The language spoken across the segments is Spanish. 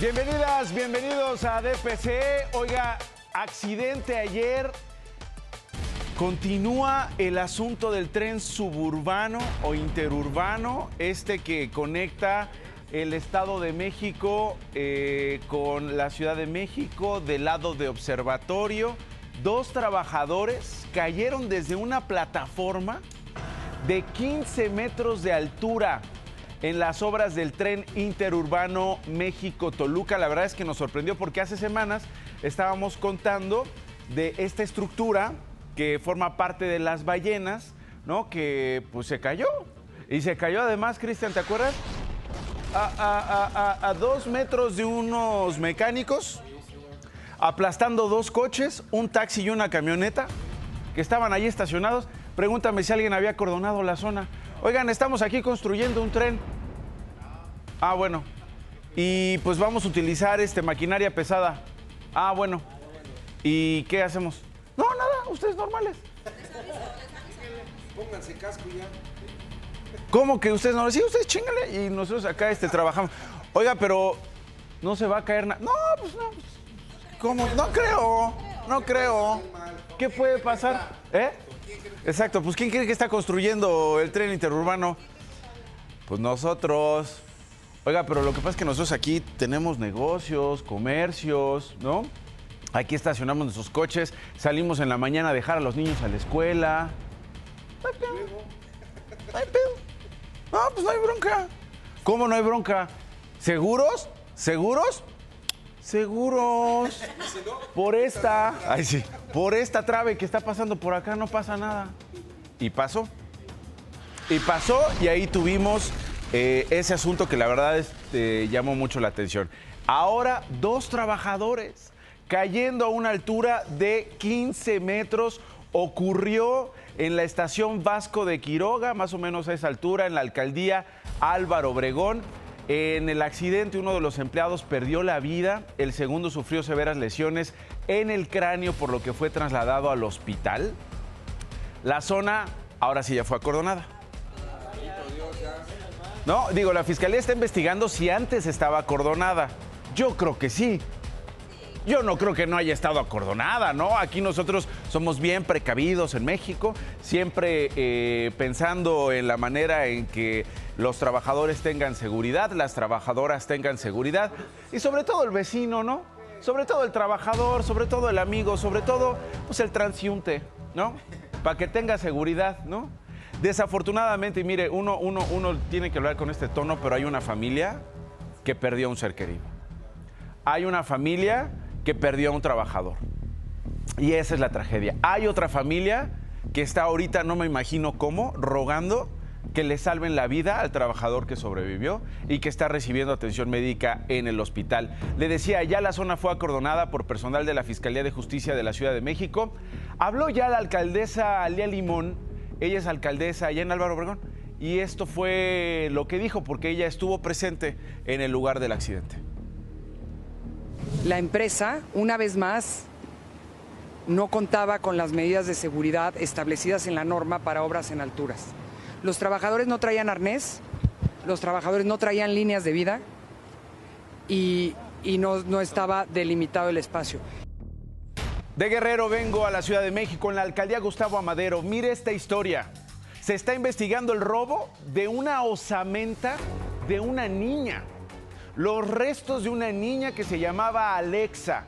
Bienvenidas, bienvenidos a DPC. Oiga, accidente ayer. Continúa el asunto del tren suburbano o interurbano, este que conecta el Estado de México eh, con la Ciudad de México del lado de observatorio. Dos trabajadores cayeron desde una plataforma de 15 metros de altura en las obras del tren interurbano México-Toluca. La verdad es que nos sorprendió porque hace semanas estábamos contando de esta estructura que forma parte de las ballenas, ¿no? Que pues se cayó. Y se cayó además, Cristian, ¿te acuerdas? A, dos metros de unos mecánicos, aplastando dos coches, un taxi y una camioneta, que estaban ahí estacionados. Pregúntame si alguien había acordonado la zona. Oigan, estamos aquí construyendo un tren. Ah, bueno. Y pues vamos a utilizar este maquinaria pesada. Ah, bueno. ¿Y qué hacemos? No, nada, ustedes normales. Pónganse casco ya. ¿Cómo que ustedes no? Sí, ustedes chingale. Y nosotros acá este, trabajamos. Oiga, pero no se va a caer nada. No, pues no. pues, ¿Cómo? No creo. No creo. ¿Qué puede pasar? ¿Eh? Exacto, pues ¿quién cree que está construyendo el tren interurbano? Pues nosotros. Oiga, pero lo que pasa es que nosotros aquí tenemos negocios, comercios, ¿no? Aquí estacionamos nuestros coches, salimos en la mañana a dejar a los niños a la escuela. No pedo. No, pues no hay bronca. ¿Cómo no hay bronca? ¿Seguros? ¿Seguros? Seguros. Por esta. Ay, sí. Por esta trave que está pasando por acá no pasa nada. Y pasó. Y pasó y ahí tuvimos eh, ese asunto que la verdad este, llamó mucho la atención. Ahora dos trabajadores cayendo a una altura de 15 metros ocurrió en la estación Vasco de Quiroga, más o menos a esa altura, en la alcaldía Álvaro Obregón. En el accidente uno de los empleados perdió la vida, el segundo sufrió severas lesiones en el cráneo por lo que fue trasladado al hospital. La zona ahora sí ya fue acordonada. No, digo, la fiscalía está investigando si antes estaba acordonada. Yo creo que sí. Yo no creo que no haya estado acordonada, ¿no? Aquí nosotros somos bien precavidos en México, siempre eh, pensando en la manera en que los trabajadores tengan seguridad, las trabajadoras tengan seguridad y sobre todo el vecino, ¿no? Sobre todo el trabajador, sobre todo el amigo, sobre todo pues el transiunte, ¿no? Para que tenga seguridad, ¿no? Desafortunadamente, mire, uno, uno, uno tiene que hablar con este tono, pero hay una familia que perdió a un ser querido hay una familia que perdió a un trabajador. Y esa es la tragedia. Hay otra familia que está ahorita, no me imagino cómo, rogando que le salven la vida al trabajador que sobrevivió y que está recibiendo atención médica en el hospital. Le decía, ya la zona fue acordonada por personal de la Fiscalía de Justicia de la Ciudad de México. Habló ya la alcaldesa Alia Limón, ella es alcaldesa allá en Álvaro Obregón, y esto fue lo que dijo porque ella estuvo presente en el lugar del accidente. La empresa, una vez más, no contaba con las medidas de seguridad establecidas en la norma para obras en alturas. Los trabajadores no traían arnés, los trabajadores no traían líneas de vida y, no, no estaba delimitado el espacio. De Guerrero vengo a la Ciudad de México, en la alcaldía Gustavo Amadero. Mire esta historia. Se está investigando el robo de una osamenta de una niña. Los restos de una niña que se llamaba Alexa,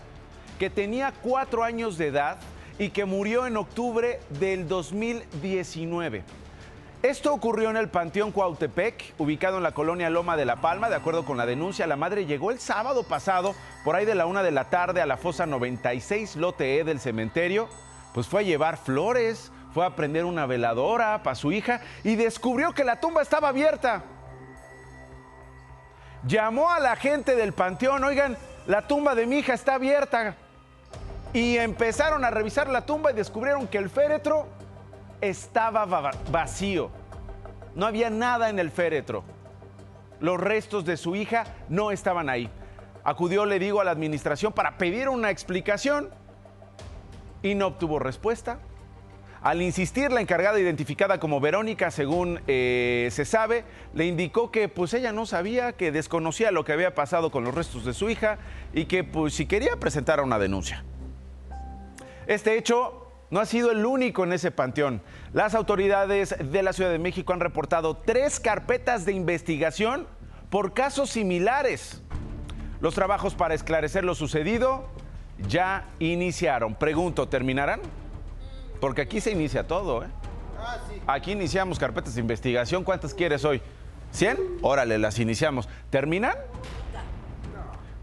que tenía cuatro años de edad y que murió en octubre del 2019. Esto ocurrió en el Panteón Cuautepec, ubicado en la colonia Loma de la Palma. De acuerdo con la denuncia, la madre llegó el sábado pasado, por ahí de la una de la tarde, a la fosa 96, lote E del cementerio. Pues fue a llevar flores, fue a prender una veladora para su hija y descubrió que la tumba estaba abierta. Llamó a la gente del panteón, oigan, la tumba de mi hija está abierta. Y empezaron a revisar la tumba y descubrieron que el féretro estaba va- vacío. No había nada en el féretro. Los restos de su hija no estaban ahí. Acudió, le digo, a la administración para pedir una explicación y no obtuvo respuesta. Al insistir, la encargada identificada como Verónica, según eh, se sabe, le indicó que pues ella no sabía, que desconocía lo que había pasado con los restos de su hija y que pues si quería presentar una denuncia. Este hecho no ha sido el único en ese panteón. Las autoridades de la Ciudad de México han reportado tres carpetas de investigación por casos similares. Los trabajos para esclarecer lo sucedido ya iniciaron. Pregunto, ¿terminarán? Porque aquí se inicia todo, ¿eh? Aquí iniciamos carpetas de investigación. ¿Cuántas quieres hoy? ¿100? Órale, las iniciamos. ¿Terminan?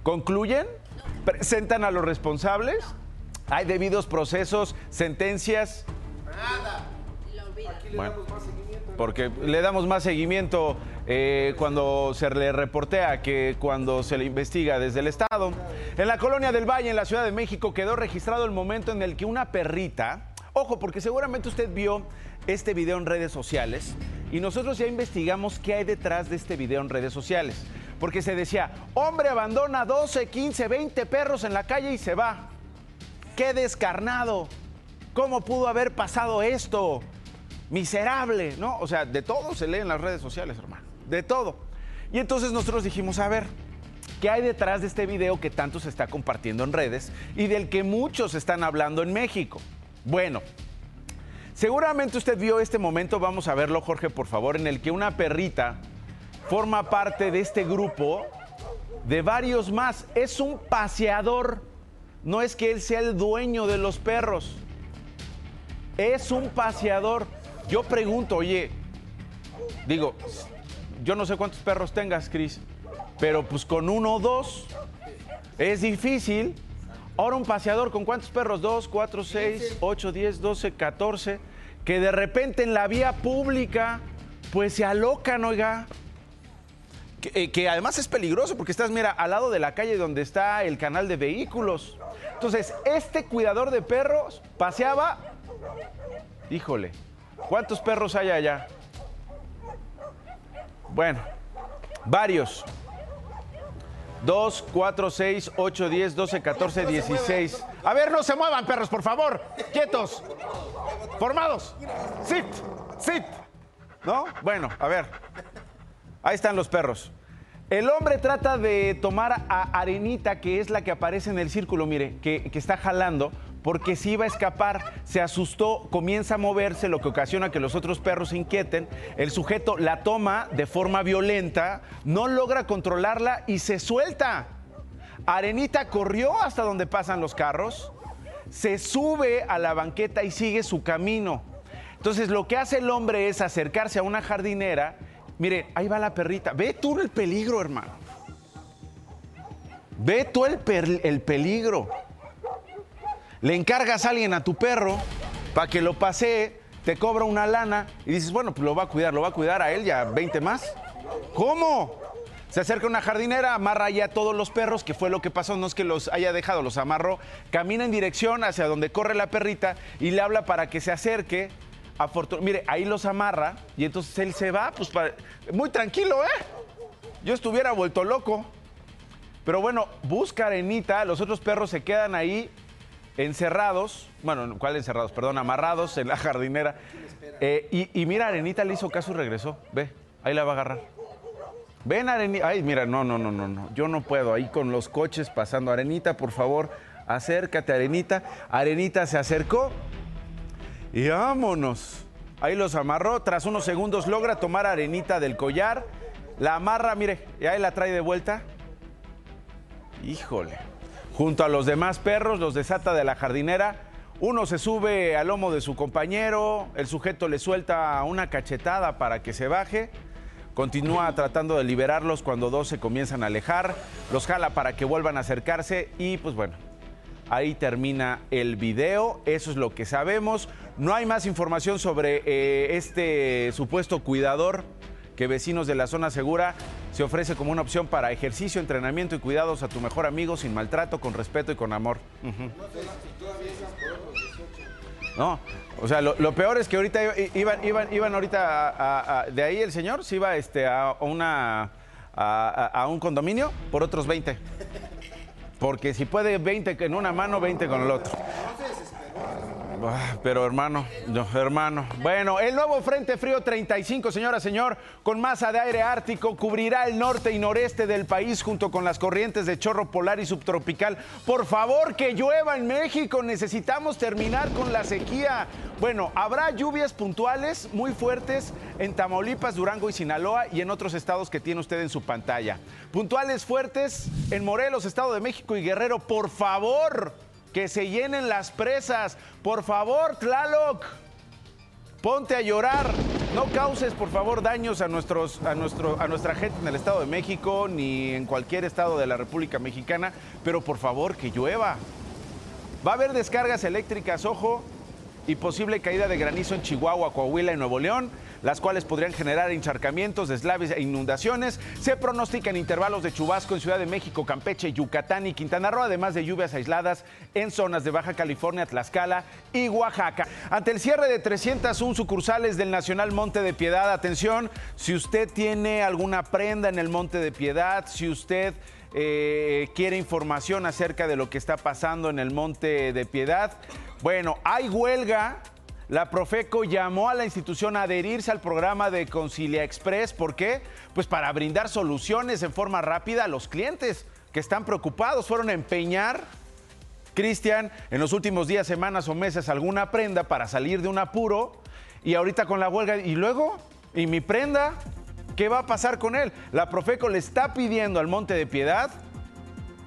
¿Concluyen? ¿Presentan a los responsables? ¿Hay debidos procesos, sentencias? Nada. Aquí le Bueno. damos más seguimiento. Porque le damos más seguimiento eh, cuando se le reportea que cuando se le investiga desde el Estado. En la colonia del Valle, en la Ciudad de México, quedó registrado el momento en el que una perrita, ojo, porque seguramente usted vio este video en redes sociales y nosotros ya investigamos qué hay detrás de este video en redes sociales. Porque se decía, hombre abandona 12, 15, 20 perros en la calle y se va. ¡Qué descarnado! ¿Cómo pudo haber pasado esto? Miserable, ¿no? O sea, de todo se lee en las redes sociales, hermano. De todo. Y entonces nosotros dijimos, a ver, ¿qué hay detrás de este video que tanto se está compartiendo en redes y del que muchos están hablando en México? Bueno, seguramente usted vio este momento, vamos a verlo, Jorge, por favor, en el que una perrita forma parte de este grupo de varios más. Es un paseador. No es que él sea el dueño de los perros. Es un paseador. Yo pregunto, oye, digo, yo no sé cuántos perros tengas, Cris, pero pues con uno o dos es difícil. Ahora un paseador con cuántos perros? Dos, cuatro, seis, ocho, diez, doce, catorce, que de repente en la vía pública pues se alocan, oiga. Que, eh, que además es peligroso porque estás, mira, al lado de la calle donde está el canal de vehículos. Entonces, este cuidador de perros paseaba, híjole, ¿cuántos perros hay allá? Bueno, varios. 2, 4, 6, 8, 10, 12, 14, 16. A ver, no se muevan, perros, por favor. Quietos. Formados. Sit, sit. ¿No? Bueno, a ver. Ahí están los perros. El hombre trata de tomar a Arenita, que es la que aparece en el círculo, mire, que, está jalando, porque se iba a escapar, se asustó, comienza a moverse, lo que ocasiona que los otros perros se inquieten. El sujeto la toma de forma violenta, no logra controlarla y se suelta. Arenita corrió hasta donde pasan los carros, se sube a la banqueta y sigue su camino. Entonces lo que hace el hombre es acercarse a una jardinera. Mire, ahí va la perrita. Ve tú el peligro, hermano. Ve tú el, peligro. Le encargas a alguien a tu perro para que lo pasee, te cobra una lana y dices, bueno, pues lo va a cuidar, lo va a cuidar a él y a 20 más. ¿Cómo? Se acerca una jardinera, amarra ya a todos los perros, que fue lo que pasó, no es que los haya dejado, los amarró, camina en dirección hacia donde corre la perrita y le habla para que se acerque. Mire, ahí los amarra y entonces él se va, pues para- muy tranquilo, ¿eh? Yo estuviera vuelto loco. Pero bueno, busca Arenita, los otros perros se quedan ahí encerrados, bueno, ¿cuál encerrados? Perdón, amarrados en la jardinera. Eh, y, y mira, Arenita le hizo caso y regresó. Ve, ahí la va a agarrar. Ven, Arenita. Ay, mira, no, no, no, no, no. Yo no puedo. Ahí con los coches pasando. Arenita, por favor, acércate, Arenita. Arenita se acercó y vámonos. Ahí los amarró. Tras unos segundos logra tomar Arenita del collar. La amarra, mire, y ahí la trae de vuelta. Híjole. Junto a los demás perros, los desata de la jardinera. Uno se sube al lomo de su compañero, el sujeto le suelta una cachetada para que se baje. Continúa tratando de liberarlos cuando dos se comienzan a alejar. Los jala para que vuelvan a acercarse y pues bueno, ahí termina el video. Eso es lo que sabemos. No hay más información sobre eh, este supuesto cuidador que vecinos de la zona segura se ofrece como una opción para ejercicio, entrenamiento y cuidados a tu mejor amigo sin maltrato, con respeto y con amor. Ujú. No, o sea, lo, lo peor es que ahorita iban, iban, iban ahorita a- a- a- de ahí el señor se iba este, a una a un condominio por otros 20. Porque si puede 20 en una mano, 20 con el otro. Ah, Pero hermano, no, hermano. Bueno, el nuevo Frente Frío 35, señora, señor, con masa de aire ártico, cubrirá el norte y noreste del país junto con las corrientes de chorro polar y subtropical. Por favor, que llueva en México. Necesitamos terminar con la sequía. Bueno, habrá lluvias puntuales muy fuertes en Tamaulipas, Durango y Sinaloa y en otros estados que tiene usted en su pantalla. Puntuales fuertes en Morelos, Estado de México y Guerrero. Por favor que se llenen las presas. Por favor, Tlaloc, ponte a llorar. No causes, por favor, daños a, nuestros, a, nuestro, a nuestra gente en el Estado de México ni en cualquier estado de la República Mexicana, pero por favor, que llueva. Va a haber descargas eléctricas, ojo, y posible caída de granizo en Chihuahua, Coahuila y Nuevo León las cuales podrían generar encharcamientos, deslaves e inundaciones. Se pronostican intervalos de chubasco en Ciudad de México, Campeche, Yucatán y Quintana Roo, además de lluvias aisladas en zonas de Baja California, Tlaxcala y Oaxaca. Ante el cierre de 301 sucursales del Nacional Monte de Piedad, atención, si usted tiene alguna prenda en el Monte de Piedad, si usted... Eh, quiere información acerca de lo que está pasando en el Monte de Piedad. Bueno, hay huelga la Profeco llamó a la institución a adherirse al programa de Concilia Express. ¿Por qué? Pues para brindar soluciones en forma rápida a los clientes que están preocupados. Fueron a empeñar, Cristian, en los últimos días, semanas o meses alguna prenda para salir de un apuro y ahorita con la huelga. ¿Y luego? ¿Y mi prenda? ¿Qué va a pasar con él? La Profeco le está pidiendo al Monte de Piedad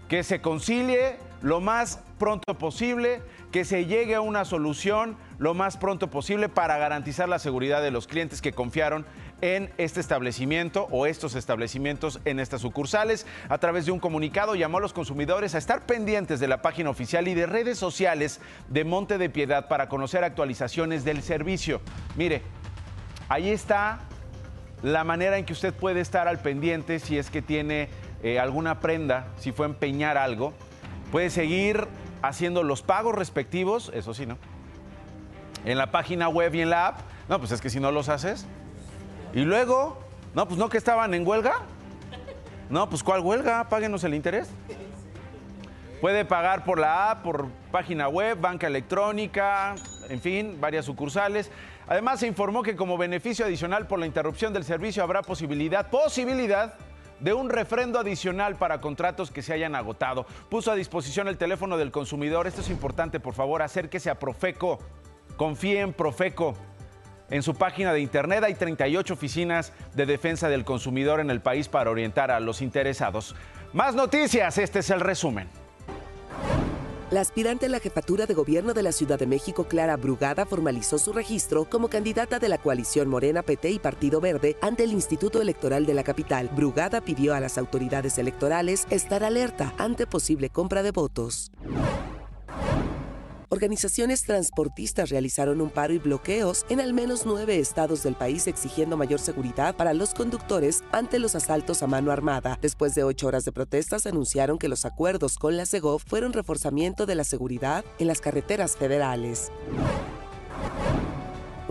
que se concilie lo más pronto posible, que se llegue a una solución lo más pronto posible para garantizar la seguridad de los clientes que confiaron en este establecimiento o estos establecimientos en estas sucursales. A través de un comunicado llamó a los consumidores a estar pendientes de la página oficial y de redes sociales de Monte de Piedad para conocer actualizaciones del servicio. Mire, ahí está la manera en que usted puede estar al pendiente si es que tiene eh, alguna prenda, si fue empeñar algo. Puede seguir haciendo los pagos respectivos, eso sí, ¿no? En la página web y en la app. No, pues es que si no los haces. Y luego, no, pues no que estaban en huelga. No, pues ¿cuál huelga? Páguenos el interés. Puede pagar por la app, por página web, banca electrónica, en fin, varias sucursales. Además, se informó que como beneficio adicional por la interrupción del servicio habrá posibilidad, posibilidad de un refrendo adicional para contratos que se hayan agotado. Puso a disposición el teléfono del consumidor. Esto es importante, por favor, acérquese a Profeco. Confíe en Profeco. En su página de internet hay 38 oficinas de defensa del consumidor en el país para orientar a los interesados. Más noticias, este es el resumen. La aspirante a la jefatura de gobierno de la Ciudad de México, Clara Brugada, formalizó su registro como candidata de la coalición Morena, PT y Partido Verde ante el Instituto Electoral de la capital. Brugada pidió a las autoridades electorales estar alerta ante posible compra de votos. Organizaciones transportistas realizaron un paro y bloqueos en al menos nueve estados del país exigiendo mayor seguridad para los conductores ante los asaltos a mano armada. Después de ocho horas de protestas, anunciaron que los acuerdos con la CEGOV fueron reforzamiento de la seguridad en las carreteras federales.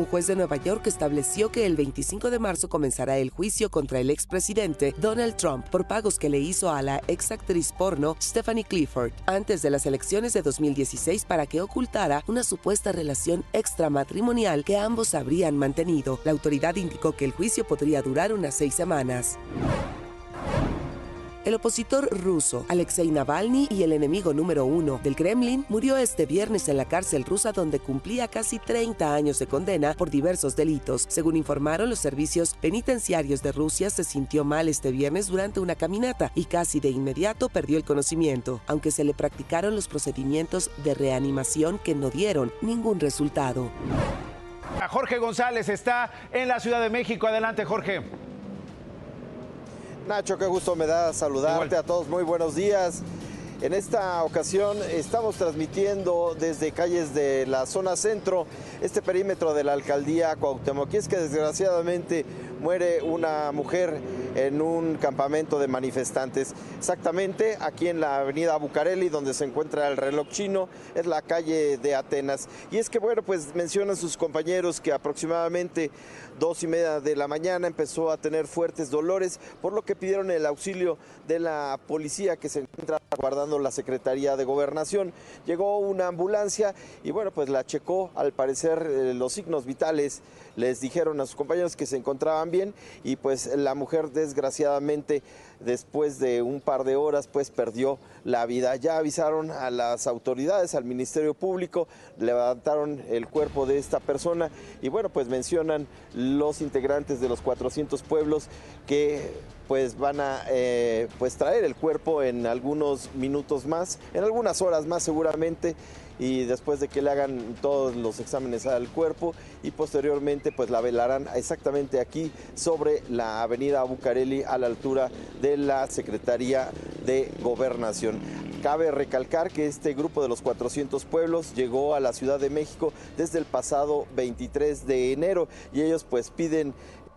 Un juez de Nueva York estableció que el 25 de marzo comenzará el juicio contra el expresidente Donald Trump por pagos que le hizo a la ex actriz porno Stephanie Clifford antes de las elecciones de 2016 para que ocultara una supuesta relación extramatrimonial que ambos habrían mantenido. La autoridad indicó que el juicio podría durar unas seis semanas. El opositor ruso Alexei Navalny y el enemigo número uno del Kremlin murió este viernes en la cárcel rusa donde cumplía casi 30 años de condena por diversos delitos. Según informaron los servicios penitenciarios de Rusia, se sintió mal este viernes durante una caminata y casi de inmediato perdió el conocimiento, aunque se le practicaron los procedimientos de reanimación que no dieron ningún resultado. Jorge González está en la Ciudad de México. Adelante, Jorge. Nacho, qué gusto me da saludarte Igual. a todos. Muy buenos días. En esta ocasión estamos transmitiendo desde calles de la zona centro este perímetro de la alcaldía Cuauhtémoc. Y es que desgraciadamente muere una mujer en un campamento de manifestantes. Exactamente aquí en la avenida Bucareli, donde se encuentra el reloj chino, es la calle de Atenas. Y es que, bueno, pues mencionan sus compañeros que aproximadamente dos y media de la mañana empezó a tener fuertes dolores, por lo que pidieron el auxilio de la policía que se encuentra guardando la Secretaría de Gobernación. Llegó una ambulancia y bueno, pues la checó, al parecer eh, los signos vitales les dijeron a sus compañeros que se encontraban bien y pues la mujer desgraciadamente después de un par de horas pues perdió la vida. Ya avisaron a las autoridades, al Ministerio Público, levantaron el cuerpo de esta persona y bueno pues mencionan los integrantes de los 400 pueblos que pues van a eh, pues traer el cuerpo en algunos minutos más, en algunas horas más seguramente y después de que le hagan todos los exámenes al cuerpo y posteriormente pues la velarán exactamente aquí sobre la avenida Bucareli a la altura de la Secretaría de Gobernación. Cabe recalcar que este grupo de los 400 pueblos llegó a la Ciudad de México desde el pasado 23 de enero y ellos pues piden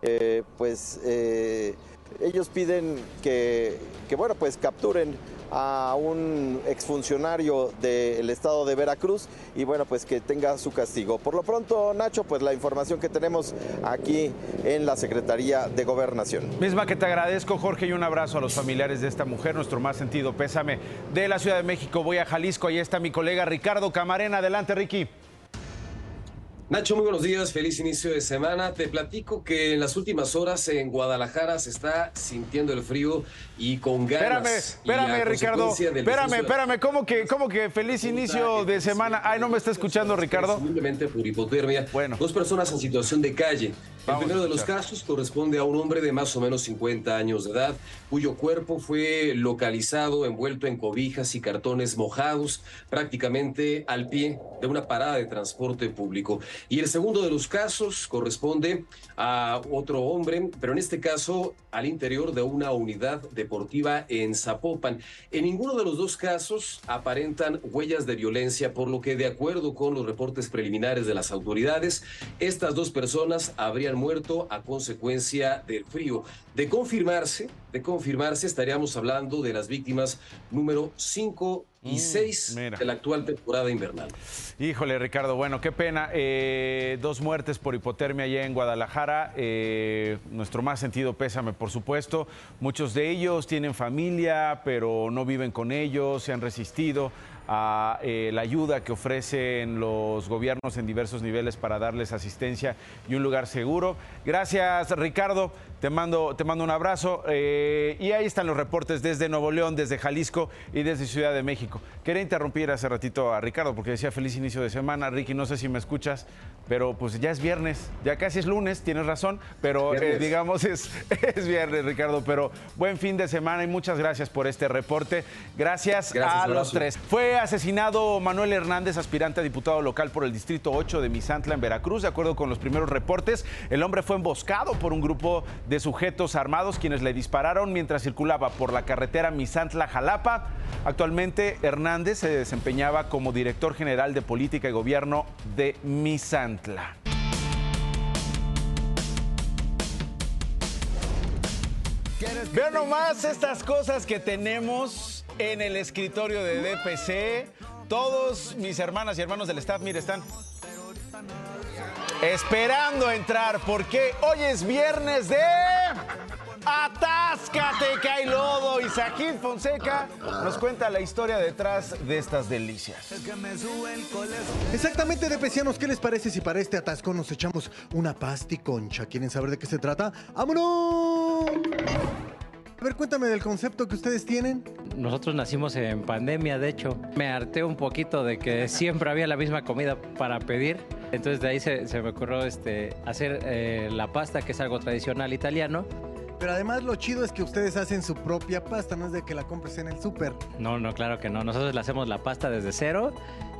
eh, pues eh, ellos piden que, que, bueno pues capturen a un exfuncionario del estado de Veracruz y bueno, pues que tenga su castigo. Por lo pronto, Nacho, pues la información que tenemos aquí en la Secretaría de Gobernación. Misma que te agradezco, Jorge, y un abrazo a los familiares de esta mujer, nuestro más sentido pésame de la Ciudad de México. Voy a Jalisco, ahí está mi colega Ricardo Camarena. Adelante, Ricky. Nacho, muy buenos días, feliz inicio de semana. Te platico que en las últimas horas en Guadalajara se está sintiendo el frío y con ganas. Espérame, espérame, Ricardo. Espérame, espérame, ¿cómo que, cómo que feliz inicio de semana? Ay, no me está escuchando, Ricardo. Simplemente por hipotermia. Bueno. Dos personas en situación de calle. El primero de los casos corresponde a un hombre de más o menos 50 años de edad, cuyo cuerpo fue localizado envuelto en cobijas y cartones mojados, prácticamente al pie de una parada de transporte público. Y el segundo de los casos corresponde a otro hombre, pero en este caso al interior de una unidad deportiva en Zapopan. En ninguno de los dos casos aparentan huellas de violencia, por lo que de acuerdo con los reportes preliminares de las autoridades, estas dos personas habrían muerto a consecuencia del frío. De confirmarse, de confirmarse, estaríamos hablando de las víctimas número 5 y 6 de la actual temporada invernal. Híjole, Ricardo, bueno, qué pena. Eh, dos muertes por hipotermia allá en Guadalajara. Eh, nuestro más sentido pésame, por supuesto. Muchos de ellos tienen familia, pero no viven con ellos, se han resistido a eh, la ayuda que ofrecen los gobiernos en diversos niveles para darles asistencia y un lugar seguro. Gracias, Ricardo. Te mando, te mando un abrazo. Eh, y ahí están los reportes desde Nuevo León, desde Jalisco y desde Ciudad de México. Quería interrumpir hace ratito a Ricardo porque decía feliz inicio de semana. Ricky, no sé si me escuchas, pero pues ya es viernes, ya casi es lunes, tienes razón, pero eh, digamos es, es viernes, Ricardo. Pero buen fin de semana y muchas gracias por este reporte. Gracias, Gracias, a los abrazo. tres. Fue asesinado Manuel Hernández, aspirante a diputado local por el Distrito 8 de Misantla, en Veracruz. De acuerdo con los primeros reportes, el hombre fue emboscado por un grupo de sujetos armados quienes le dispararon mientras circulaba por la carretera Misantla-Jalapa. Actualmente, Hernández se desempeñaba como director general de política y gobierno de Misantla. Vean nomás estas cosas que tenemos en el escritorio de DPC. Todos mis hermanas y hermanos del staff, mire, están esperando entrar porque hoy es viernes de Atáscate que hay lodo y Saquín Fonseca nos cuenta la historia detrás de estas delicias. Exactamente, DPCianos, ¿qué les parece si para este atasco nos echamos una pasticoncha? ¿Quieren saber de qué se trata? ¡Vámonos! A ver, cuéntame del concepto que ustedes tienen. Nosotros nacimos en pandemia, de hecho. Me harté un poquito de que siempre había la misma comida para pedir. Entonces de ahí se, se me ocurrió este, hacer eh, la pasta, que es algo tradicional italiano. Pero además lo chido es que ustedes hacen su propia pasta, no es de que la compres en el súper. No, no, claro que no. Nosotros le hacemos la pasta desde cero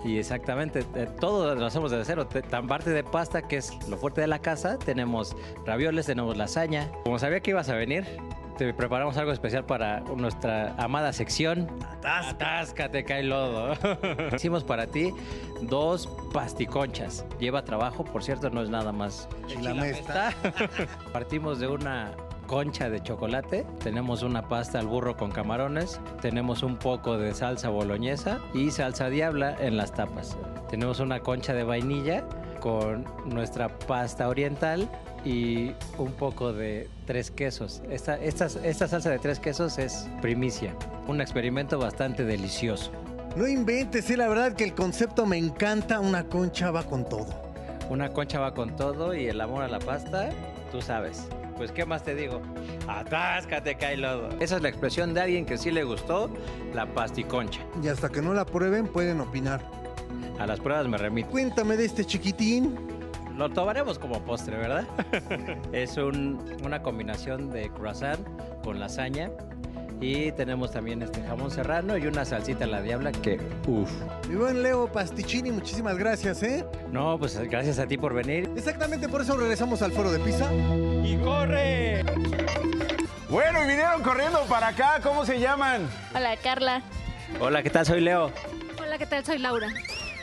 y exactamente eh, todo lo hacemos desde cero. Tan parte de pasta, que es lo fuerte de la casa, tenemos ravioles, tenemos lasaña. Como sabía que ibas a venir, te preparamos algo especial para nuestra amada sección. Atáscate, cae lodo. Hicimos para ti dos pasticonchas. Lleva trabajo, por cierto, no es nada más la mesa. Partimos de una concha de chocolate, tenemos una pasta al burro con camarones, tenemos un poco de salsa boloñesa y salsa diabla en las tapas. Tenemos una concha de vainilla con nuestra pasta oriental y un poco de tres quesos. Esta, esta, esta salsa de tres quesos es primicia, un experimento bastante delicioso. No inventes, eh, la verdad que el concepto me encanta. Una concha va con todo. Una concha va con todo y el amor a la pasta, tú sabes. Pues, ¿qué más te digo? Atáscate, cae lodo. Esa es la expresión de alguien que sí le gustó la pasticoncha. Y hasta que no la prueben, pueden opinar. A las pruebas me remito. Cuéntame de este chiquitín. Lo tomaremos como postre, ¿verdad? es un- una combinación de croissant con lasaña. Y tenemos también este jamón serrano y una salsita a la diabla que, uff. Mi buen Leo Pasticini, muchísimas gracias, ¿eh? No, pues gracias a ti por venir. Exactamente por eso regresamos al foro de Pisa. ¡Y corre! Bueno, y vinieron corriendo para acá. ¿Cómo se llaman? Hola, Carla. Hola, ¿qué tal? Soy Leo. Hola, ¿qué tal? Soy Laura.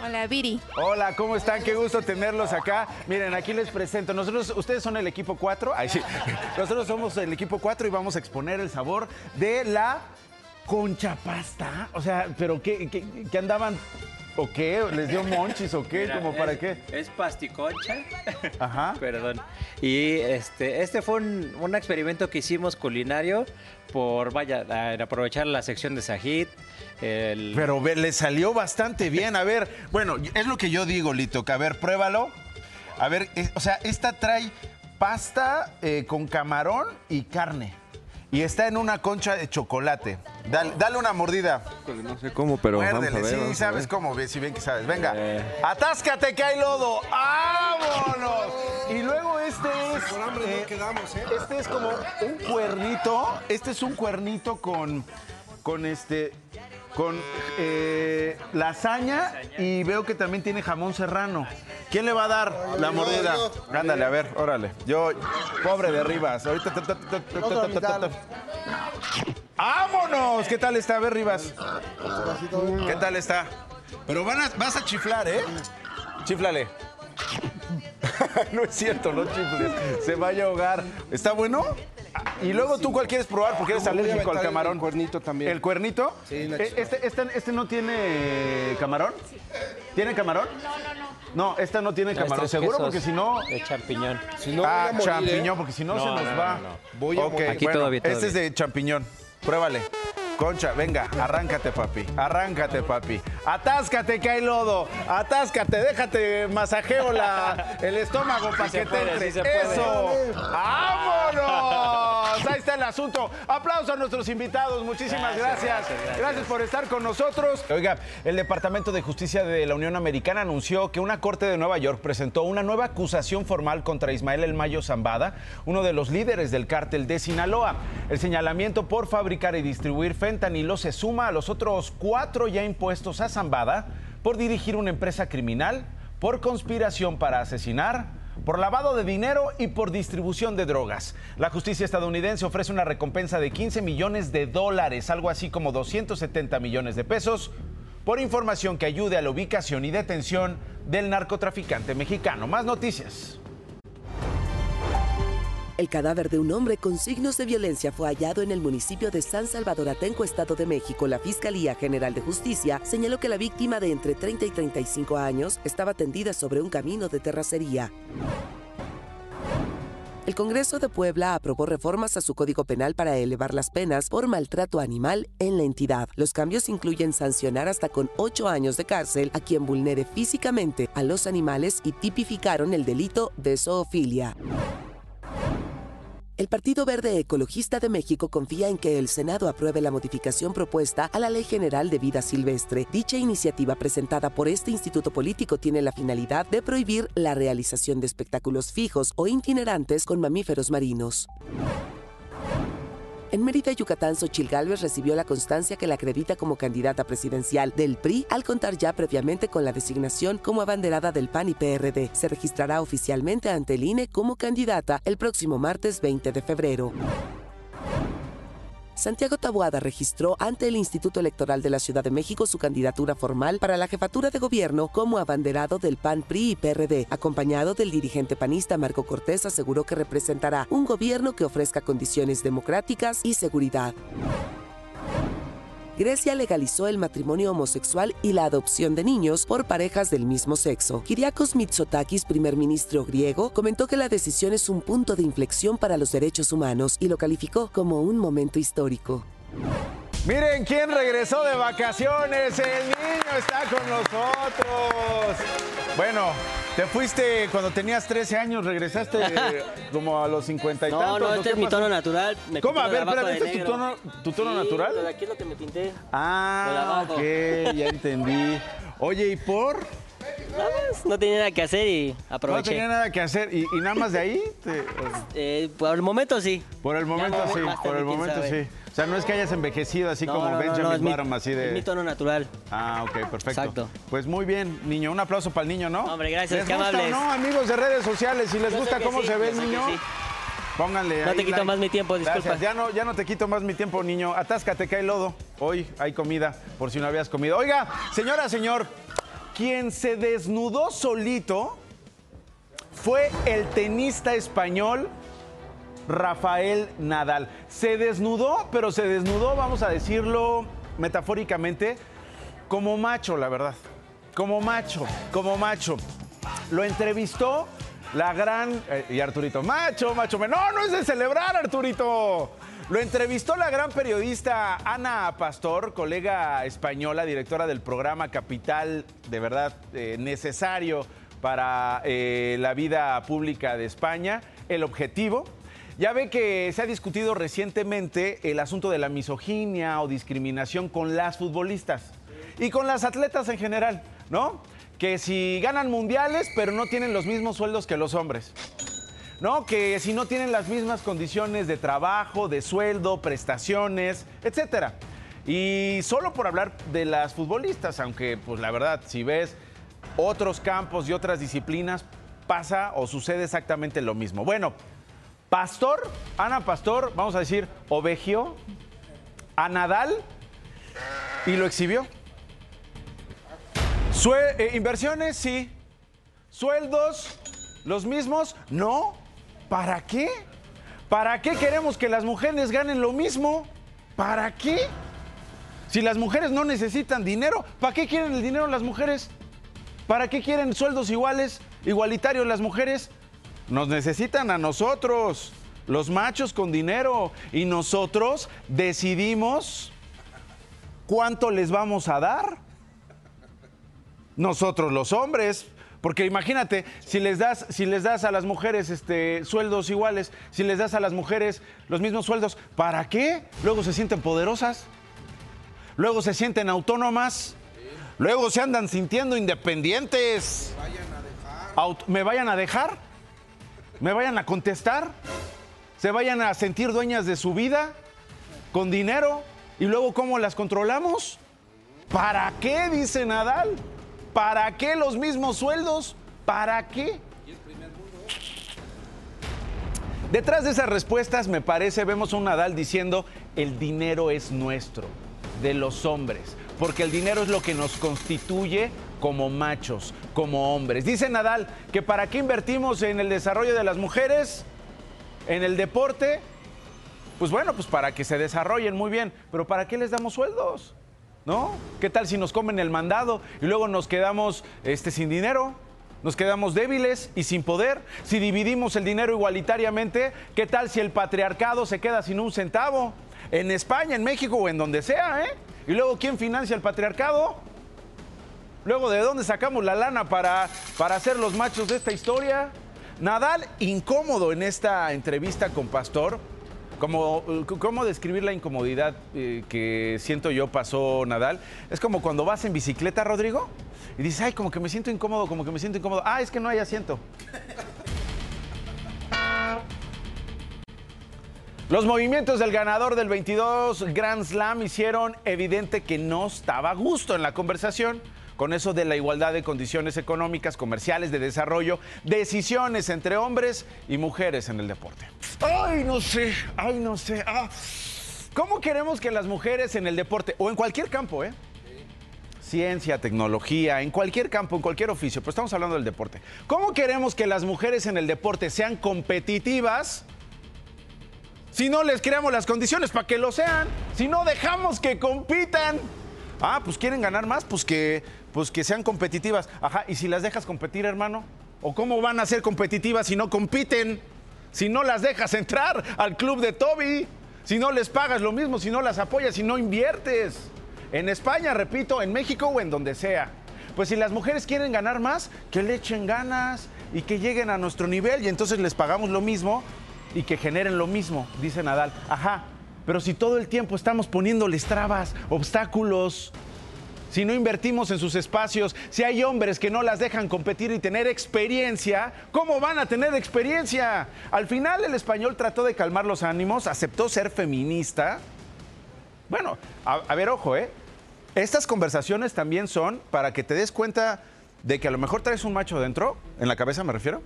Hola, Viri. Hola, ¿cómo están? Qué gusto tenerlos acá. Miren, aquí les presento. Nosotros, ustedes son el equipo 4. Ay, sí. Nosotros somos el equipo 4 y vamos a exponer el sabor de la concha pasta. O sea, ¿pero qué, qué, qué andaban? ¿O qué? ¿Les dio monchis o qué? Mira, ¿Como para es- qué? Es pasticoncha. Ajá. Perdón. Y este, este fue un, un experimento que hicimos culinario por, vaya, a- aprovechar la sección de Sajid. El... Pero ve, le salió bastante bien. A ver, bueno, es lo que yo digo, Lito, que a ver, pruébalo. A ver, es- o sea, esta trae pasta eh, con camarón y carne. Y está en una concha de chocolate. Dale, dale una mordida. No sé cómo, pero Muérdele, vamos a ver. sí, vamos a sabes ver. cómo, si bien que sabes. Venga, Eh. atáscate que hay lodo. ¡Vámonos! Y luego este es. Por hambre eh, no quedamos, ¿eh? este es como un cuernito. Este es un cuernito con. Con este. Con eh, lasaña y veo que también tiene jamón serrano. ¿Quién le va a dar la mordida? Ándale, a ver, órale. Yo, pobre de Rivas. Ahorita. ta, ta, ta, ta, ta, ta, ta, ta. ¡Vámonos! ¿Qué tal está? A ver, Rivas. ¿Qué tal está? Pero van a- vas a chiflar, ¿eh? Chiflale. no es cierto, no chifles. Se vaya a ahogar. ¿Está bueno? Y luego tú, ¿cuál quieres probar? Porque eres Voy a alérgico al aventar el camarón. cuernito también. ¿El cuernito? Sí, una Eh, este, este, este no tiene camarón? ¿Tiene camarón? No, no, no. No, esta no tiene camarón. ¿Seguro? Porque si no... De champiñón. Si no, ah, voy a morir, champiñón, ¿eh? porque si no, No, se nos no, va. no, no. Voy a. Aquí bueno, todo bien, todo Este es de champiñón. Pruébale. Concha, venga, arráncate, papi. Arráncate, papi. Atáscate, que hay lodo. Atáscate, déjate, masajeo la, el estómago para que te entre. sí. ¡Eso! ¡Vámonos! Ahí está el asunto. Aplausos a nuestros invitados. Muchísimas gracias. Gracias, Gracias, gracias, gracias. por estar con nosotros. Oiga, el Departamento de Justicia de la Unión Americana anunció que una corte de Nueva York presentó una nueva acusación formal contra Ismael El Mayo Zambada, uno de los líderes del cártel de Sinaloa. El señalamiento por fabricar y distribuir se suma a los otros cuatro ya impuestos a Zambada por dirigir una empresa criminal, por conspiración para asesinar, por lavado de dinero y por distribución de drogas. La justicia estadounidense ofrece una recompensa de 15 millones de dólares, algo así como 270 millones de pesos, por información que ayude a la ubicación y detención del narcotraficante mexicano. Más noticias. El cadáver de un hombre con signos de violencia fue hallado en el municipio de San Salvador Atenco, Estado de México. La Fiscalía General de Justicia señaló que la víctima de entre 30 y 35 años estaba tendida sobre un camino de terracería. El Congreso de Puebla aprobó reformas a su Código Penal para elevar las penas por maltrato animal en la entidad. Los cambios incluyen sancionar hasta con ocho años de cárcel a quien vulnere físicamente a los animales y tipificaron el delito de zoofilia. El Partido Verde Ecologista de México confía en que el Senado apruebe la modificación propuesta a la Ley General de Vida Silvestre. Dicha iniciativa presentada por este instituto político tiene la finalidad de prohibir la realización de espectáculos fijos o itinerantes con mamíferos marinos. En Mérida, Yucatán, Xochil Gálvez recibió la constancia que la acredita como candidata presidencial del PRI al contar ya previamente con la designación como abanderada del PAN y PRD. Se registrará oficialmente ante el INE como candidata el próximo martes 20 de febrero. Santiago Tabuada registró ante el Instituto Electoral de la Ciudad de México su candidatura formal para la jefatura de gobierno como abanderado del PAN, PRI y PRD. Acompañado del dirigente panista Marco Cortés, aseguró que representará un gobierno que ofrezca condiciones democráticas y seguridad. Grecia legalizó el matrimonio homosexual y la adopción de niños por parejas del mismo sexo. Kyriakos Mitsotakis, primer ministro griego, comentó que la decisión es un punto de inflexión para los derechos humanos y lo calificó como un momento histórico. Miren quién regresó de vacaciones. El niño está con nosotros. Bueno, te fuiste cuando tenías 13 años, regresaste como a los 50 y No, tantos. no, este es mi tono natural. Me ¿Cómo? A ver, espérate, ¿este es tu tono, tu tono Sí, natural? lo de aquí es lo que me pinté. Ah, ok, ya entendí. Oye, ¿y por? Nada más, no tenía nada que hacer y No aproveché. tenía nada que hacer. ¿Y, y nada más de ahí? Te- Eh, por el momento sí. por el momento Ya, sí, por el momento sabe. sí. O sea, no es que hayas envejecido así No, como no, Benjamin no, así Es mi de... tono natural. Ah, ok, perfecto. Exacto. Pues muy bien, niño. Un aplauso para el niño, ¿no? Hombre, gracias, ¿Les qué gusta amables. o no, amigos de redes sociales? Si les Yo gusta cómo sí, se ve el niño, pónganle No ahí te quito like. más mi tiempo, disculpa. Gracias. Ya no, ya no te quito más mi tiempo, niño. Atáscate, cae lodo. Hoy hay comida, por si no habías comido. Oiga, señora, señor, quien se desnudó solito fue el tenista español Rafael Nadal. Se desnudó, pero se desnudó, vamos a decirlo metafóricamente, como macho, la verdad. Como macho, como macho. Lo entrevistó la gran... eh, y Arturito, macho, macho. No, no es de celebrar, Arturito. Lo entrevistó la gran periodista Ana Pastor, colega española, directora del programa Capital, de verdad eh, necesario para eh, la vida pública de España. El objetivo, ya ve que se ha discutido recientemente el asunto de la misoginia o discriminación con las futbolistas y con las atletas en general, ¿no? Que si ganan mundiales, pero no tienen los mismos sueldos que los hombres. ¿no? Que si no tienen las mismas condiciones de trabajo, de sueldo, prestaciones, etcétera. Y solo por hablar de las futbolistas, aunque pues la verdad, si ves otros campos y otras disciplinas, pasa o sucede exactamente lo mismo. Bueno, Pastor, Ana Pastor, vamos a decir, ovejió a Nadal y lo exhibió. Eh, inversiones, sí. Sueldos, los mismos, no. ¿Para qué? ¿Para qué queremos que las mujeres ganen lo mismo? ¿Para qué? Si las mujeres no necesitan dinero, ¿para qué quieren el dinero las mujeres? ¿Para qué quieren sueldos iguales, igualitarios las mujeres? Nos necesitan a nosotros, los machos con dinero, y nosotros decidimos cuánto les vamos a dar. Nosotros los hombres. Porque imagínate, si les das, si les das a las mujeres este, sueldos iguales, si les das a las mujeres los mismos sueldos, ¿para qué? Luego se sienten poderosas, luego se sienten autónomas, luego se andan sintiendo independientes. Aut- ¿Me vayan a dejar? ¿Me vayan a contestar? ¿Se vayan a sentir dueñas de su vida con dinero? ¿Y luego cómo las controlamos? ¿Para qué? Dice Nadal. ¿Para qué los mismos sueldos? ¿Para qué? Detrás de esas respuestas, me parece, vemos a un Nadal diciendo, el dinero es nuestro, de los hombres, porque el dinero es lo que nos constituye como machos, como hombres. Dice Nadal que para qué invertimos en el desarrollo de las mujeres, en el deporte, pues bueno, pues para que se desarrollen muy bien, pero ¿para qué les damos sueldos? ¿No? ¿Qué tal si nos comen el mandado y luego nos quedamos este, sin dinero? Nos quedamos débiles y sin poder. Si dividimos el dinero igualitariamente, ¿qué tal si el patriarcado se queda sin un centavo? En España, en México o en donde sea, ¿eh? Y luego, ¿quién financia el patriarcado? Luego, ¿de dónde sacamos la lana para, para ser los machos de esta historia? Nadal, incómodo en esta entrevista con Pastor. Como, ¿Cómo describir la incomodidad eh, que siento yo pasó Nadal? Es como cuando vas en bicicleta, Rodrigo, y dices, ay, como que me siento incómodo, como que me siento incómodo. Ah, es que no hay asiento. Los movimientos del ganador del 22 Grand Slam hicieron evidente que no estaba a gusto en la conversación con eso de la igualdad de condiciones económicas, comerciales, de desarrollo, decisiones entre hombres y mujeres en el deporte. Ay, no sé, ay, no sé. ah. ¿Cómo queremos que las mujeres en el deporte o en cualquier campo, eh? Ciencia, tecnología, en cualquier campo, en cualquier oficio, pero estamos hablando del deporte. ¿Cómo queremos que las mujeres en el deporte sean competitivas si no les creamos las condiciones para que lo sean? Si no dejamos que compitan. Ah, pues quieren ganar más, pues que, pues que sean competitivas. Ajá, ¿y si las dejas competir, hermano? ¿O cómo van a ser competitivas si no compiten? Si no las dejas entrar al club de Toby, si no les pagas lo mismo, si no las apoyas, si no inviertes. En España, repito, en México o en donde sea. Pues si las mujeres quieren ganar más, que le echen ganas y que lleguen a nuestro nivel y entonces les pagamos lo mismo y que generen lo mismo, dice Nadal. Ajá, pero si todo el tiempo estamos poniéndoles trabas, obstáculos, si no invertimos en sus espacios, si hay hombres que no las dejan competir y tener experiencia, ¿cómo van a tener experiencia? Al final el español trató de calmar los ánimos, aceptó ser feminista. Bueno, a, ver, ojo, ¿eh? Estas conversaciones también son para que te des cuenta de que a lo mejor traes un macho dentro, en la cabeza me refiero,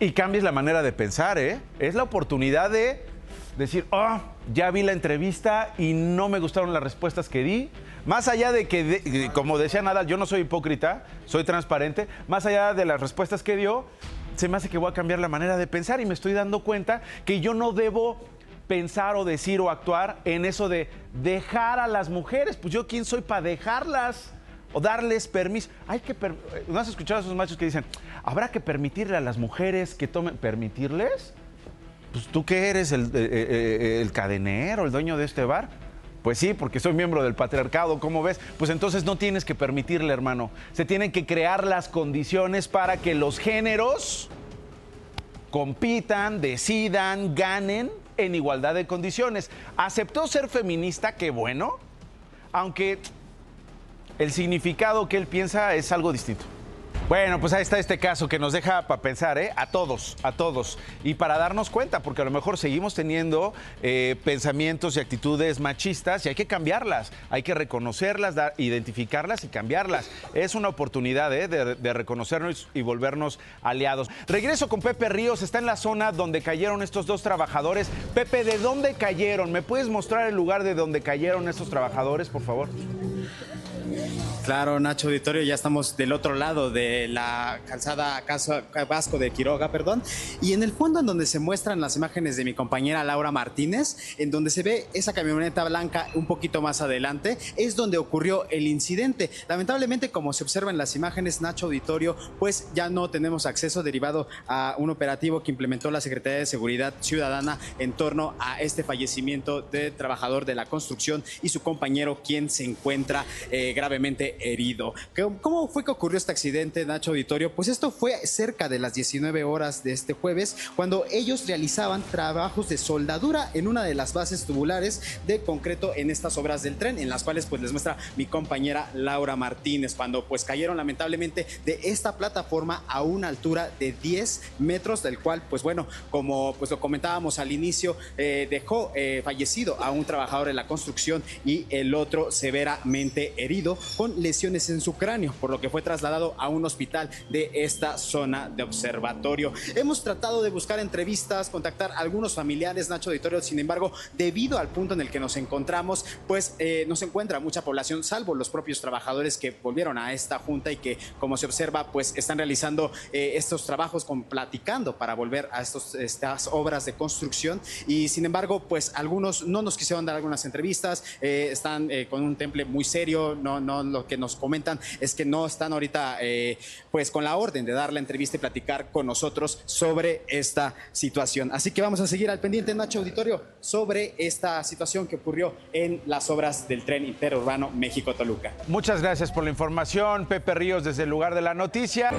y cambies la manera de pensar, ¿eh? Es la oportunidad de decir, oh, ya vi la entrevista y no me gustaron las respuestas que di. Más allá de que, como decía Nadal, yo no soy hipócrita, soy transparente, más allá de las respuestas que dio, se me hace que voy a cambiar la manera de pensar y me estoy dando cuenta que yo no debo pensar o decir o actuar en eso de dejar a las mujeres. Pues yo quién soy para dejarlas o darles permiso. Hay que ¿No has escuchado a esos machos que dicen, habrá que permitirle a las mujeres que tomen permitirles? Pues tú qué eres el, eh, eh, el cadenero, el dueño de este bar. Pues sí, porque soy miembro del patriarcado, ¿cómo ves? Pues entonces no tienes que permitirle, hermano. Se tienen que crear las condiciones para que los géneros compitan, decidan, ganen en igualdad de condiciones. Aceptó ser feminista, qué bueno, aunque el significado que él piensa es algo distinto. Bueno, pues ahí está este caso que nos deja para pensar, ¿eh? A todos, a todos. Y para darnos cuenta, porque a lo mejor seguimos teniendo eh, pensamientos y actitudes machistas y hay que cambiarlas, hay que reconocerlas, dar- identificarlas y cambiarlas. Es una oportunidad ¿eh? de, de reconocernos y volvernos aliados. Regreso con Pepe Ríos, está en la zona donde cayeron estos dos trabajadores. Pepe, ¿de dónde cayeron? ¿Me puedes mostrar el lugar de donde cayeron estos trabajadores, por favor? Claro, Nacho Auditorio, ya estamos del otro lado de la calzada Vasco de Quiroga, perdón, y en el fondo en donde se muestran las imágenes de mi compañera Laura Martínez, en donde se ve esa camioneta blanca un poquito más adelante, es donde ocurrió el incidente. Lamentablemente, como se observa en las imágenes, Nacho Auditorio, pues ya no tenemos acceso derivado a un operativo que implementó la Secretaría de Seguridad Ciudadana en torno a este fallecimiento de trabajador de la construcción y su compañero, quien se encuentra eh, gravemente herido. ¿Qué- ¿Cómo fue que ocurrió este accidente, Nacho Auditorio? Pues esto fue cerca de las 19 horas de este jueves, cuando ellos realizaban trabajos de soldadura en una de las bases tubulares de concreto en estas obras del tren, en las cuales pues les muestra mi compañera Laura Martínez, cuando pues cayeron lamentablemente de esta plataforma a una altura de 10 metros, del cual pues bueno, como pues lo comentábamos al inicio, eh, dejó eh, fallecido a un trabajador de la construcción y el otro severamente herido con lesiones en su cráneo, por lo que fue trasladado a un hospital de esta zona de observatorio. Hemos tratado de buscar entrevistas, contactar a algunos familiares, Nacho Auditorio, sin embargo, debido al punto en el que nos encontramos, pues eh, no se encuentra mucha población, salvo los propios trabajadores que volvieron a esta junta y que, como se observa, pues están realizando eh, estos trabajos con platicando para volver a estos, estas obras de construcción. Y sin embargo, pues algunos no nos quisieron dar algunas entrevistas, eh, están eh, con un temple muy serio, no, no, lo que nos comentan es que no están ahorita eh, pues con la orden de dar la entrevista y platicar con nosotros sobre esta situación. Así que vamos a seguir al pendiente, Nacho Auditorio, sobre esta situación que ocurrió en las obras del tren interurbano México-Toluca. Muchas gracias por la información, Pepe Ríos, desde el lugar de la noticia.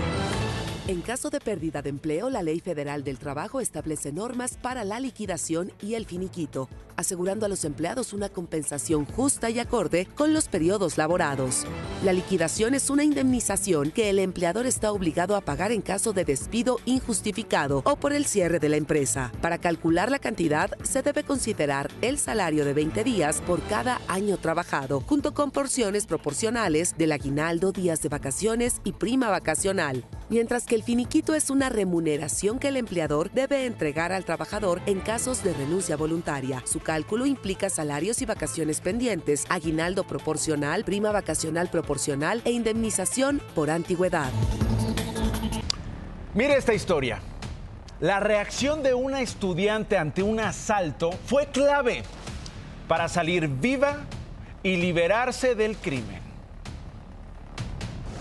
En caso de pérdida de empleo, la Ley Federal del Trabajo establece normas para la liquidación y el finiquito, asegurando a los empleados una compensación justa y acorde con los periodos laborados. La liquidación es una indemnización que el empleador está obligado a pagar en caso de despido injustificado o por el cierre de la empresa. Para calcular la cantidad, se debe considerar el salario de 20 días por cada año trabajado, junto con porciones proporcionales del aguinaldo, días de vacaciones y prima vacacional. mientras que el finiquito es una remuneración que el empleador debe entregar al trabajador en casos de renuncia voluntaria. Su cálculo implica salarios y vacaciones pendientes, aguinaldo proporcional, prima vacacional proporcional e indemnización por antigüedad. Mire esta historia. La reacción de una estudiante ante un asalto fue clave para salir viva y liberarse del crimen.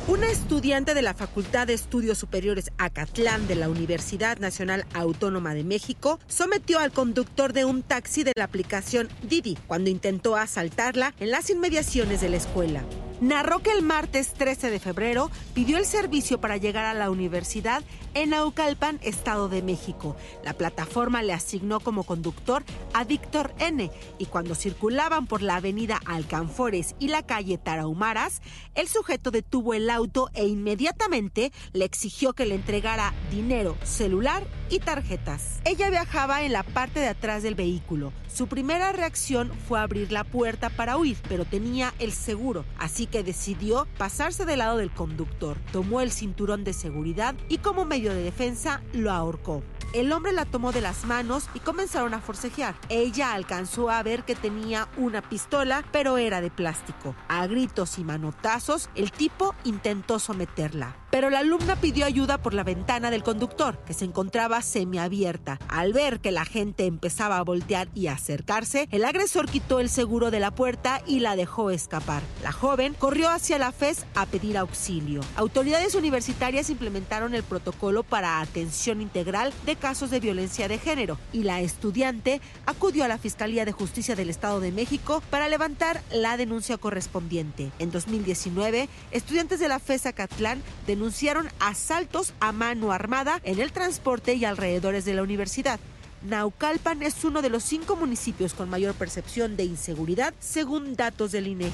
Una estudiante de la Facultad de Estudios Superiores Acatlán de la Universidad Nacional Autónoma de México sometió al conductor de un taxi de la aplicación Didi cuando intentó asaltarla en las inmediaciones de la escuela narró que el martes 13 de febrero pidió el servicio para llegar a la universidad en Naucalpan, Estado de México. La plataforma le asignó como conductor a Víctor N. y cuando circulaban por la avenida Alcanfores y la calle Tarahumaras, el sujeto detuvo el auto e inmediatamente le exigió que le entregara dinero, celular y tarjetas. Ella viajaba en la parte de atrás del vehículo. Su primera reacción fue abrir la puerta para huir, pero tenía el seguro, así que decidió pasarse del lado del conductor. Tomó el cinturón de seguridad y como medio de defensa lo ahorcó. El hombre la tomó de las manos y comenzaron a forcejear. Ella alcanzó a ver que tenía una pistola, pero era de plástico. A gritos y manotazos, el tipo intentó someterla pero la alumna pidió ayuda por la ventana del conductor, que se encontraba semiabierta. Al ver que la gente empezaba a voltear y acercarse, el agresor quitó el seguro de la puerta y la dejó escapar. La joven corrió hacia la FES a pedir auxilio. Autoridades universitarias implementaron el protocolo para atención integral de casos de violencia de género y la estudiante acudió a la Fiscalía de Justicia del Estado de México para levantar la denuncia correspondiente. En 2019, estudiantes de la FES Acatlán denunciaron denunciaron asaltos a mano armada en el transporte y alrededores de la universidad. Naucalpan es uno de los cinco municipios con mayor percepción de inseguridad, según datos del INEGI.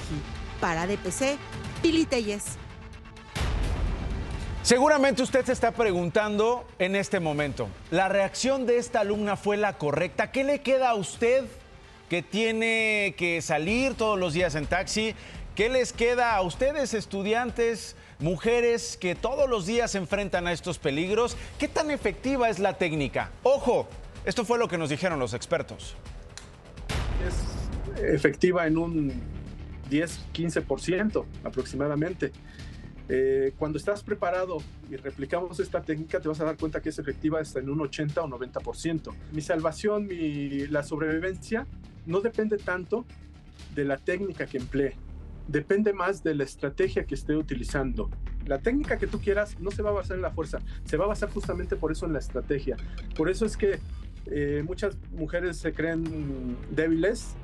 Para DPC, Pili Telles. Seguramente usted se está preguntando en este momento, ¿la reacción de esta alumna fue la correcta? ¿Qué le queda a usted que tiene que salir todos los días en taxi? ¿Qué les queda a ustedes, estudiantes? Mujeres que todos los días se enfrentan a estos peligros. ¿Qué tan efectiva es la técnica? Ojo, esto fue lo que nos dijeron los expertos. Es efectiva en un 10-15% aproximadamente. Eh, cuando estás preparado y replicamos esta técnica, te vas a dar cuenta que es efectiva hasta en un 80 o 90%. Mi salvación, mi, la sobrevivencia, no depende tanto de la técnica que emplee, depende más de la estrategia que esté utilizando. La técnica que tú quieras no se va a basar en la fuerza, se va a basar justamente por eso en la estrategia. Por eso es que eh, muchas mujeres se creen débiles.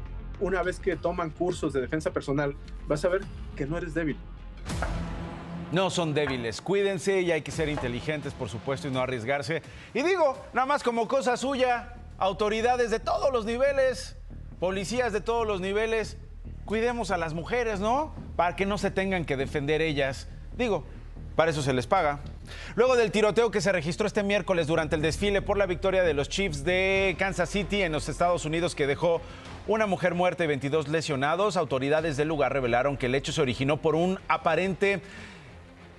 Una vez que toman cursos de defensa personal, vas a ver que no eres débil. No son débiles, cuídense y hay que ser inteligentes, por supuesto, y no arriesgarse. Y digo, nada más como cosa suya, autoridades de todos los niveles, policías de todos los niveles, cuidemos a las mujeres, ¿no? Para que no se tengan que defender ellas. Digo, para eso se les paga. Luego del tiroteo que se registró este miércoles durante el desfile por la victoria de los Chiefs de Kansas City en los Estados Unidos que dejó una mujer muerta y 22 lesionados, autoridades del lugar revelaron que el hecho se originó por un aparente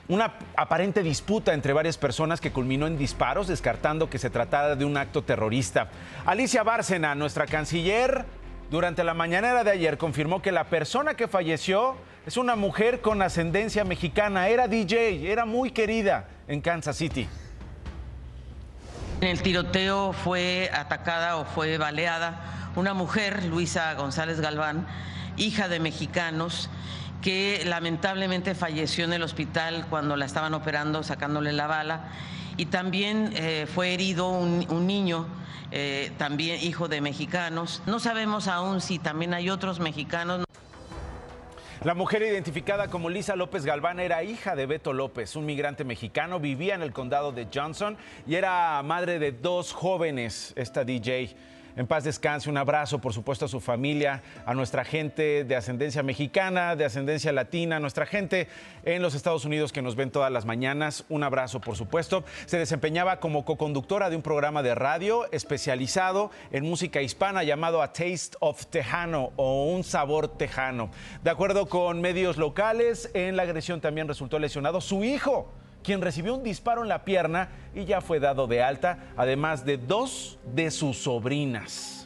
una aparente disputa entre varias personas que culminó en disparos, descartando que se tratara de un acto terrorista. Alicia Bárcena, nuestra canciller, durante la mañanera de ayer confirmó que la persona que falleció es una mujer con ascendencia mexicana. Era DJ, era muy querida en Kansas City. En el tiroteo fue atacada o fue baleada una mujer, Luisa González Galván, hija de mexicanos, que lamentablemente falleció en el hospital cuando la estaban operando, sacándole la bala. Y también eh, fue herido un niño eh, también hijo de mexicanos. No sabemos aún si también hay otros mexicanos. La mujer identificada como Lisa López Galván era hija de Beto López, un migrante mexicano, vivía en el condado de Johnson y era madre de dos jóvenes, esta DJ. En paz descanse, un abrazo por supuesto a su familia, a nuestra gente de ascendencia mexicana, de ascendencia latina, a nuestra gente en los Estados Unidos que nos ven todas las mañanas. Un abrazo por supuesto. Se desempeñaba como coconductora de un programa de radio especializado en música hispana llamado A Taste of Tejano o Un Sabor Tejano. De acuerdo con medios locales, en la agresión también resultó lesionado su hijo quien recibió un disparo en la pierna y ya fue dado de alta, además de dos de sus sobrinas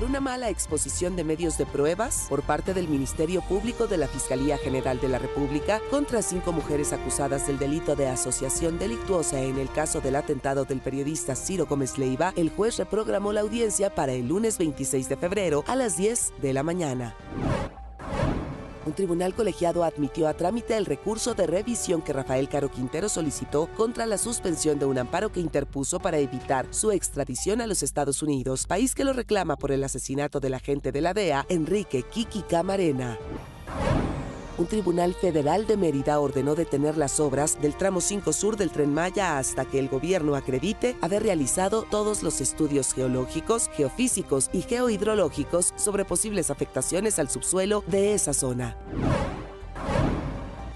por una mala exposición de medios de pruebas por parte del Ministerio Público de la Fiscalía General de la República contra cinco mujeres acusadas del delito de asociación delictuosa en el caso del atentado del periodista Ciro Gómez Leiva, el juez reprogramó la audiencia para el lunes 26 de febrero a las 10 de la mañana. Un tribunal colegiado admitió a trámite el recurso de revisión que Rafael Caro Quintero solicitó contra la suspensión de un amparo que interpuso para evitar su extradición a los Estados Unidos, país que lo reclama por el asesinato del agente de la DEA, Enrique Kiki Camarena un tribunal federal de Mérida ordenó detener las obras del tramo 5 sur del tren Maya hasta que el gobierno acredite haber realizado todos los estudios geológicos, geofísicos y geohidrológicos sobre posibles afectaciones al subsuelo de esa zona.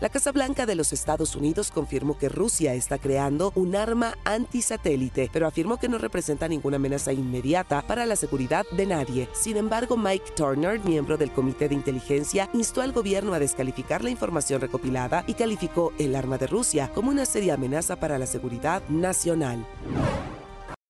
La Casa Blanca de los Estados Unidos confirmó que Rusia está creando un arma antisatélite, pero afirmó que no representa ninguna amenaza inmediata para la seguridad de nadie. Sin embargo, Mike Turner, miembro del Comité de Inteligencia, instó al gobierno a descalificar la información recopilada y calificó el arma de Rusia como una seria amenaza para la seguridad nacional.